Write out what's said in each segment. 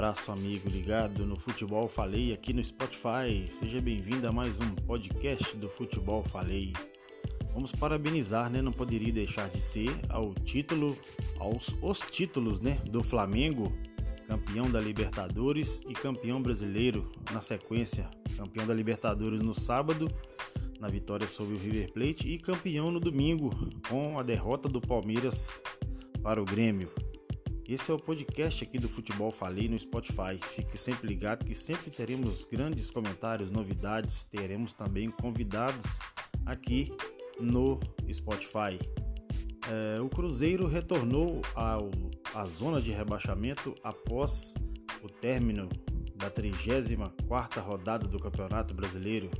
abraço, amigo ligado no Futebol Falei aqui no Spotify. Seja bem-vindo a mais um podcast do Futebol Falei. Vamos parabenizar, né? Não poderia deixar de ser ao título, aos os títulos, né, do Flamengo, campeão da Libertadores e campeão brasileiro na sequência. Campeão da Libertadores no sábado, na vitória sobre o River Plate e campeão no domingo com a derrota do Palmeiras para o Grêmio. Esse é o podcast aqui do Futebol Falei no Spotify. Fique sempre ligado que sempre teremos grandes comentários, novidades, teremos também convidados aqui no Spotify. É, o Cruzeiro retornou ao, à zona de rebaixamento após o término da 34ª rodada do Campeonato Brasileiro.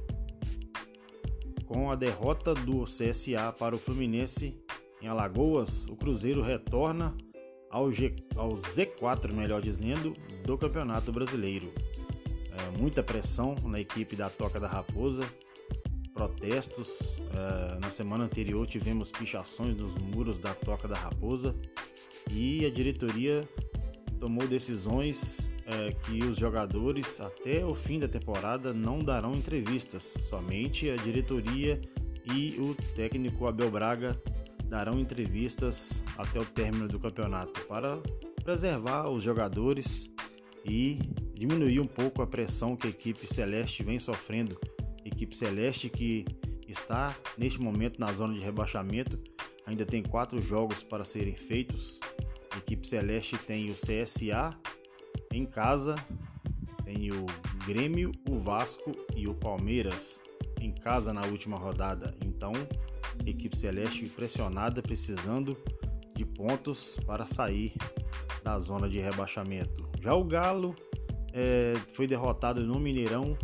Com a derrota do CSA para o Fluminense em Alagoas, o Cruzeiro retorna ao, G, ao Z4, melhor dizendo, do Campeonato Brasileiro. É, muita pressão na equipe da Toca da Raposa, protestos. É, na semana anterior tivemos pichações nos muros da Toca da Raposa e a diretoria tomou decisões é, que os jogadores até o fim da temporada não darão entrevistas, somente a diretoria e o técnico Abel Braga darão entrevistas até o término do campeonato para preservar os jogadores e diminuir um pouco a pressão que a equipe celeste vem sofrendo. Equipe celeste que está neste momento na zona de rebaixamento, ainda tem quatro jogos para serem feitos. Equipe celeste tem o CSA em casa, tem o Grêmio, o Vasco e o Palmeiras em casa na última rodada. Então, equipe celeste pressionada, precisando de pontos para sair da zona de rebaixamento. Já o Galo é, foi derrotado no Mineirão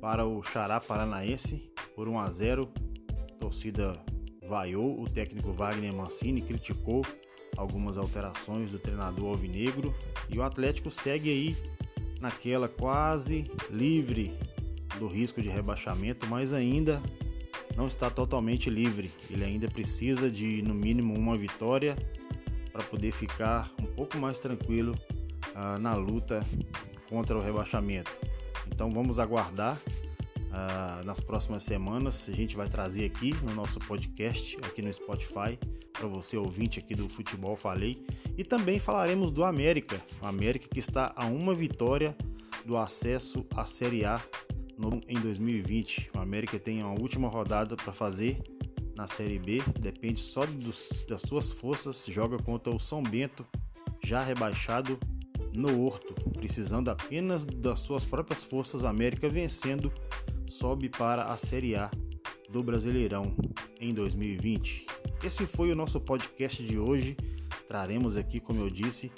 para o Xará Paranaense por 1 a 0. A torcida vaiou, o técnico Wagner Mancini criticou algumas alterações do treinador alvinegro e o Atlético segue aí naquela quase livre do risco de rebaixamento, mas ainda não está totalmente livre. Ele ainda precisa de no mínimo uma vitória para poder ficar um pouco mais tranquilo uh, na luta contra o rebaixamento. Então vamos aguardar uh, nas próximas semanas. A gente vai trazer aqui no nosso podcast, aqui no Spotify, para você ouvinte aqui do Futebol Falei. E também falaremos do América. O América que está a uma vitória do acesso à Série A no, em 2020. O América tem a última rodada para fazer na Série B, depende só dos, das suas forças. Joga contra o São Bento, já rebaixado no Horto, precisando apenas das suas próprias forças. O América vencendo, sobe para a Série A do Brasileirão em 2020. Esse foi o nosso podcast de hoje. Traremos aqui, como eu disse,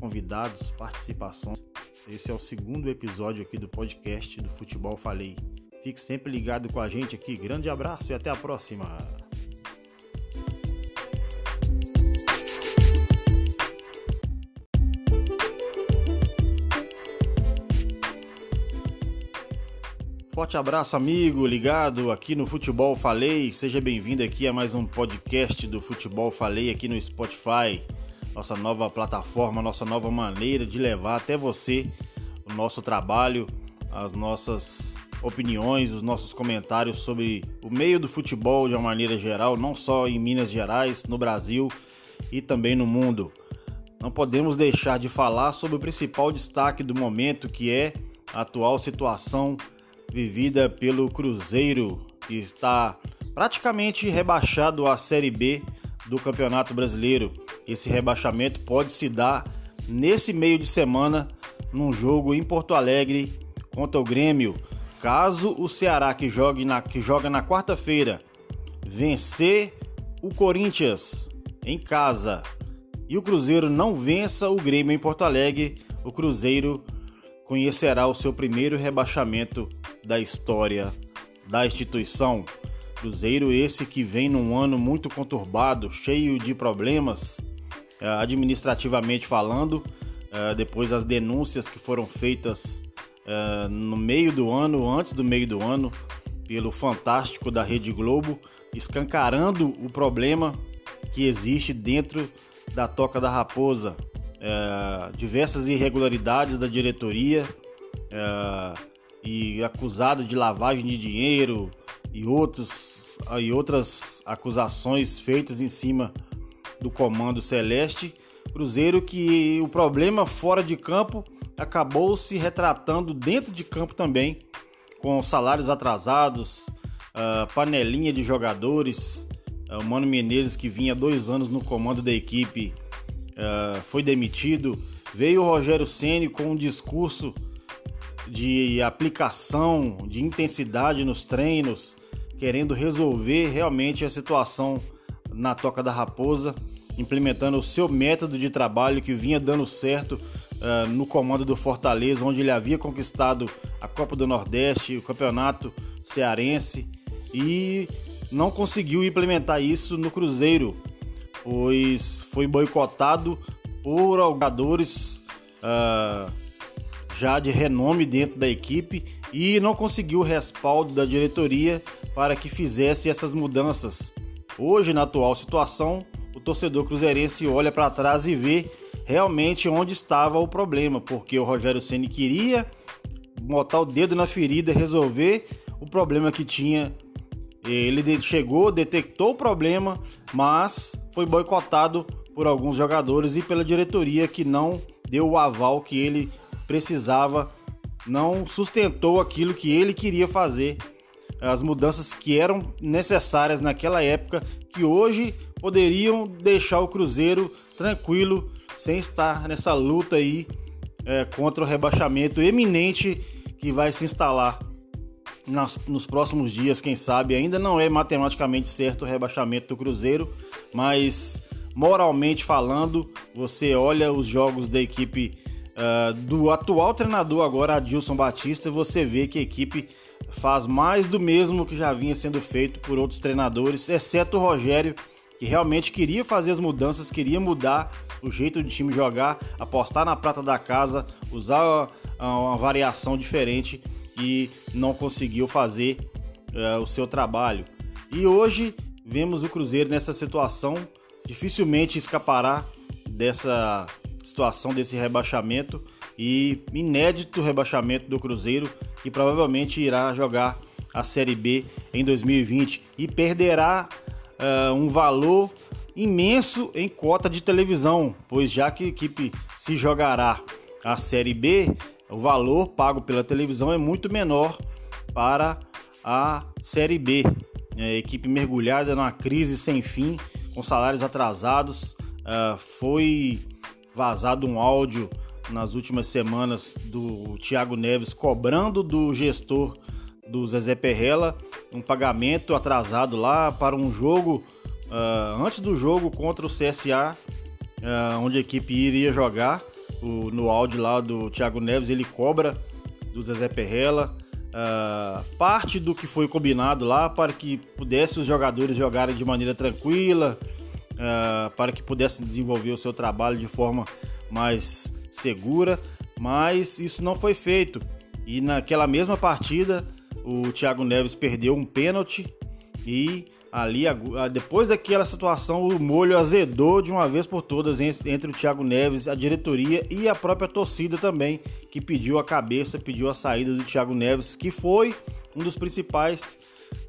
convidados, participações esse é o segundo episódio aqui do podcast do Futebol Falei. Fique sempre ligado com a gente aqui. Grande abraço e até a próxima. Forte abraço, amigo, ligado aqui no Futebol Falei. Seja bem-vindo aqui a mais um podcast do Futebol Falei aqui no Spotify nossa nova plataforma, nossa nova maneira de levar até você o nosso trabalho, as nossas opiniões, os nossos comentários sobre o meio do futebol de uma maneira geral, não só em Minas Gerais, no Brasil e também no mundo. Não podemos deixar de falar sobre o principal destaque do momento, que é a atual situação vivida pelo Cruzeiro, que está praticamente rebaixado à Série B do Campeonato Brasileiro. Esse rebaixamento pode se dar nesse meio de semana num jogo em Porto Alegre contra o Grêmio. Caso o Ceará que joga na, que joga na quarta-feira vencer o Corinthians em casa e o Cruzeiro não vença o Grêmio em Porto Alegre, o Cruzeiro conhecerá o seu primeiro rebaixamento da história da instituição. Cruzeiro esse que vem num ano muito conturbado, cheio de problemas, administrativamente falando, eh, depois das denúncias que foram feitas eh, no meio do ano, antes do meio do ano, pelo Fantástico da Rede Globo, escancarando o problema que existe dentro da Toca da Raposa. diversas irregularidades da diretoria e acusado de lavagem de dinheiro e, outros, e outras acusações feitas em cima do comando celeste. Cruzeiro que o problema fora de campo acabou se retratando dentro de campo também, com salários atrasados, uh, panelinha de jogadores. Uh, o Mano Menezes, que vinha dois anos no comando da equipe, uh, foi demitido. Veio o Rogério Ceni com um discurso de aplicação, de intensidade nos treinos, querendo resolver realmente a situação na Toca da Raposa, implementando o seu método de trabalho que vinha dando certo uh, no comando do Fortaleza, onde ele havia conquistado a Copa do Nordeste, o Campeonato Cearense e não conseguiu implementar isso no Cruzeiro, pois foi boicotado por jogadores uh, já de renome dentro da equipe e não conseguiu o respaldo da diretoria para que fizesse essas mudanças. Hoje, na atual situação, torcedor cruzeirense olha para trás e vê realmente onde estava o problema, porque o Rogério Ceni queria botar o dedo na ferida, resolver o problema que tinha. Ele chegou, detectou o problema, mas foi boicotado por alguns jogadores e pela diretoria que não deu o aval que ele precisava, não sustentou aquilo que ele queria fazer, as mudanças que eram necessárias naquela época, que hoje poderiam deixar o Cruzeiro tranquilo sem estar nessa luta aí é, contra o rebaixamento eminente que vai se instalar nas, nos próximos dias, quem sabe. Ainda não é matematicamente certo o rebaixamento do Cruzeiro, mas moralmente falando, você olha os jogos da equipe uh, do atual treinador agora, Adilson Batista, você vê que a equipe faz mais do mesmo que já vinha sendo feito por outros treinadores, exceto o Rogério, que realmente queria fazer as mudanças, queria mudar o jeito de time jogar, apostar na prata da casa, usar uma variação diferente e não conseguiu fazer uh, o seu trabalho. E hoje vemos o Cruzeiro nessa situação, dificilmente escapará dessa situação desse rebaixamento e inédito rebaixamento do Cruzeiro que provavelmente irá jogar a Série B em 2020 e perderá uh, um valor imenso em cota de televisão, pois já que a equipe se jogará a Série B, o valor pago pela televisão é muito menor para a Série B. A equipe mergulhada numa crise sem fim, com salários atrasados, uh, foi vazado um áudio nas últimas semanas do Thiago Neves cobrando do gestor do Zezé Perrella um pagamento atrasado lá para um jogo uh, antes do jogo contra o CSA, uh, ah, onde a equipe iria jogar. O, no áudio lá do Thiago Neves, ele cobra do Zezé Perrella uh, parte do que foi combinado lá para que pudesse os jogadores jogarem de maneira tranquila, para que pudessem desenvolver o seu trabalho de forma mais segura, mas isso não foi feito. E naquela mesma partida, o Thiago Neves perdeu um pênalti e ali depois daquela situação o molho azedou de uma vez por todas entre o Thiago Neves, a diretoria e a própria torcida também, que pediu a cabeça, pediu a saída do Thiago Neves, que foi um dos principais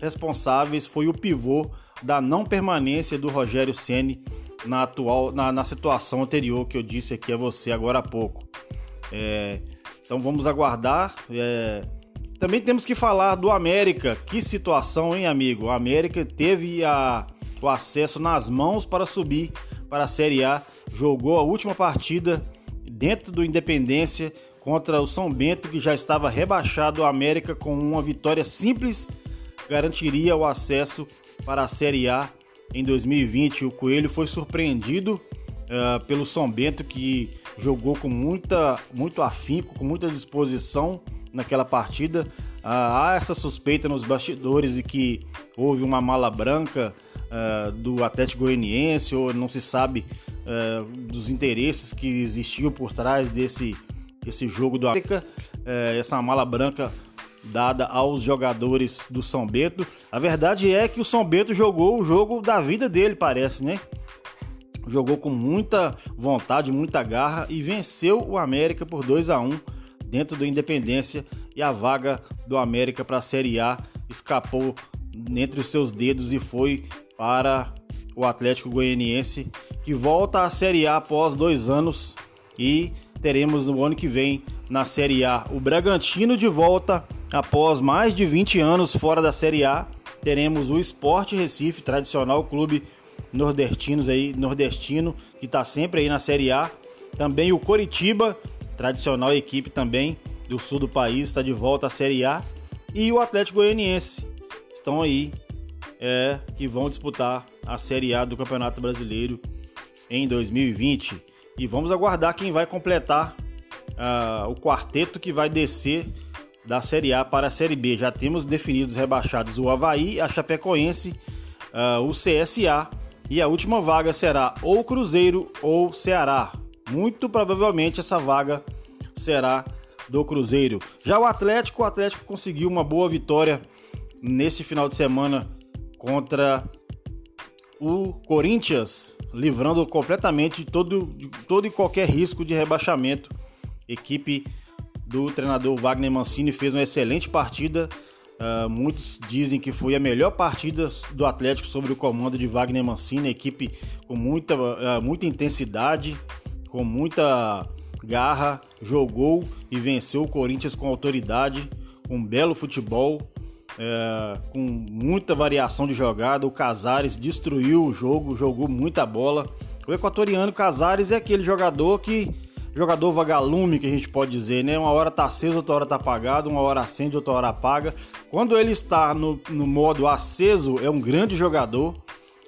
responsáveis, foi o pivô da não permanência do Rogério Ceni na atual na, na, situação anterior que eu disse aqui a você agora há pouco. É, então vamos aguardar. É, também temos que falar do América. Que situação, hein, amigo? O América teve a, o acesso nas mãos para subir para a Série A. Jogou a última partida dentro do Independência contra o São Bento, que já estava rebaixado. O América, com uma vitória simples, garantiria o acesso para a Série A em 2020. O Coelho foi surpreendido uh, pelo São Bento, que jogou com muita, muito afinco, com muita disposição naquela partida. Ah, há essa suspeita nos bastidores de que houve uma mala branca uh, do Atlético Goianiense, ou não se sabe uh, dos interesses que existiam por trás desse, desse jogo do América. Uh, essa mala branca dada aos jogadores do São Bento. A verdade é que o São Bento jogou o jogo da vida dele, parece, né? jogou com muita vontade, muita garra e venceu o América por 2 a 1 dentro do Independência e a vaga do América para a Série A escapou entre os seus dedos e foi para o Atlético Goianiense que volta à Série A após dois anos e teremos no ano que vem na Série A o Bragantino de volta após mais de 20 anos fora da Série A. Teremos o Sport Recife, tradicional clube nordestinos aí, nordestino, que está sempre aí na Série A. Também o Coritiba, tradicional equipe também do sul do país, está de volta à Série A. E o Atlético Goianiense estão aí, é, que vão disputar a Série A do Campeonato Brasileiro em 2020. E vamos aguardar quem vai completar uh, o quarteto que vai descer da Série A para a Série B. Já temos definidos rebaixados o Havaí, a Chapecoense, uh, o CSA e a última vaga será ou Cruzeiro ou Ceará. Muito provavelmente essa vaga será do Cruzeiro. Já o Atlético, o Atlético conseguiu uma boa vitória nesse final de semana contra o Corinthians, livrando completamente todo, todo e qualquer risco de rebaixamento. Equipe do treinador Wagner Mancini fez uma excelente partida Uh, muitos dizem que foi a melhor partida do Atlético sobre o comando de Wagner Mancini, equipe com muita, uh, muita intensidade, com muita garra, jogou e venceu o Corinthians com autoridade, com um belo futebol, uh, com muita variação de jogada. O Casares destruiu o jogo, jogou muita bola. O equatoriano Casares é aquele jogador que jogador vagalume que a gente pode dizer, né? Uma hora tá aceso, outra hora tá apagado, uma hora acende, outra hora apaga. Quando ele está no, no modo aceso, é um grande jogador,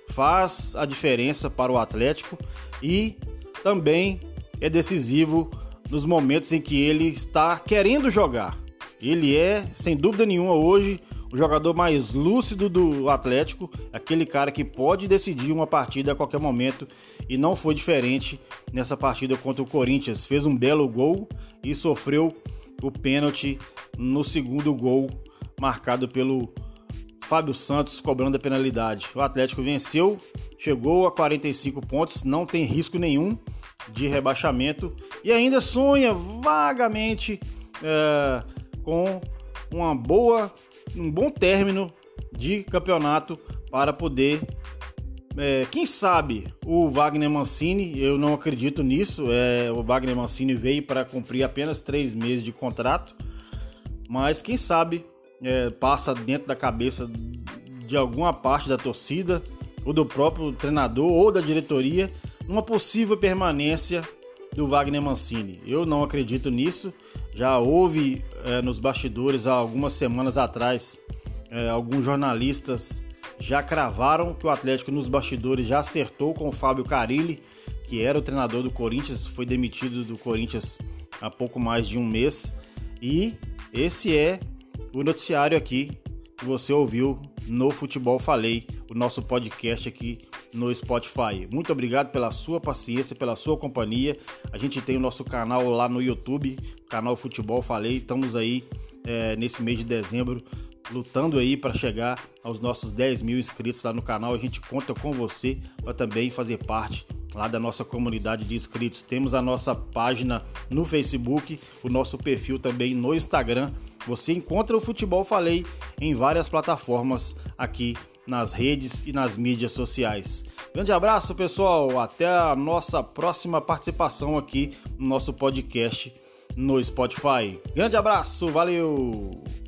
faz a diferença para o Atlético e também é decisivo nos momentos em que ele está querendo jogar. Ele é, sem dúvida nenhuma, hoje o jogador mais lúcido do Atlético, aquele cara que pode decidir uma partida a qualquer momento e não foi diferente nessa partida contra o Corinthians. Fez um belo gol e sofreu o pênalti no segundo gol marcado pelo Fábio Santos cobrando a penalidade. O Atlético venceu, chegou a 45 pontos, não tem risco nenhum de rebaixamento e ainda sonha vagamente é, com uma boa um bom término de campeonato para poder, é, quem sabe, o Wagner Mancini, eu não acredito nisso, é, o Wagner Mancini veio para cumprir apenas três meses de contrato, mas quem sabe é, passa dentro da cabeça de alguma parte da torcida, ou do próprio treinador, ou da diretoria, uma possível permanência do Wagner Mancini. Eu não acredito nisso. Já houve é, nos bastidores há algumas semanas atrás, é, alguns jornalistas já cravaram que o Atlético nos bastidores já acertou com o Fábio Carilli, que era o treinador do Corinthians, foi demitido do Corinthians há pouco mais de um mês. E esse é o noticiário aqui que você ouviu no Futebol Falei, o nosso podcast aqui no Spotify. Muito obrigado pela sua paciência, pela sua companhia. A gente tem o nosso canal lá no YouTube, canal Futebol Falei. Estamos aí é, nesse mês de dezembro lutando aí para chegar aos nossos 10 mil inscritos lá no canal. A gente conta com você para também fazer parte lá da nossa comunidade de inscritos. Temos a nossa página no Facebook, o nosso perfil também no Instagram. Você encontra o Futebol Falei em várias plataformas aqui nas redes e nas mídias sociais. Grande abraço, pessoal. Até a nossa próxima participação aqui no nosso podcast no Spotify. Grande abraço, valeu!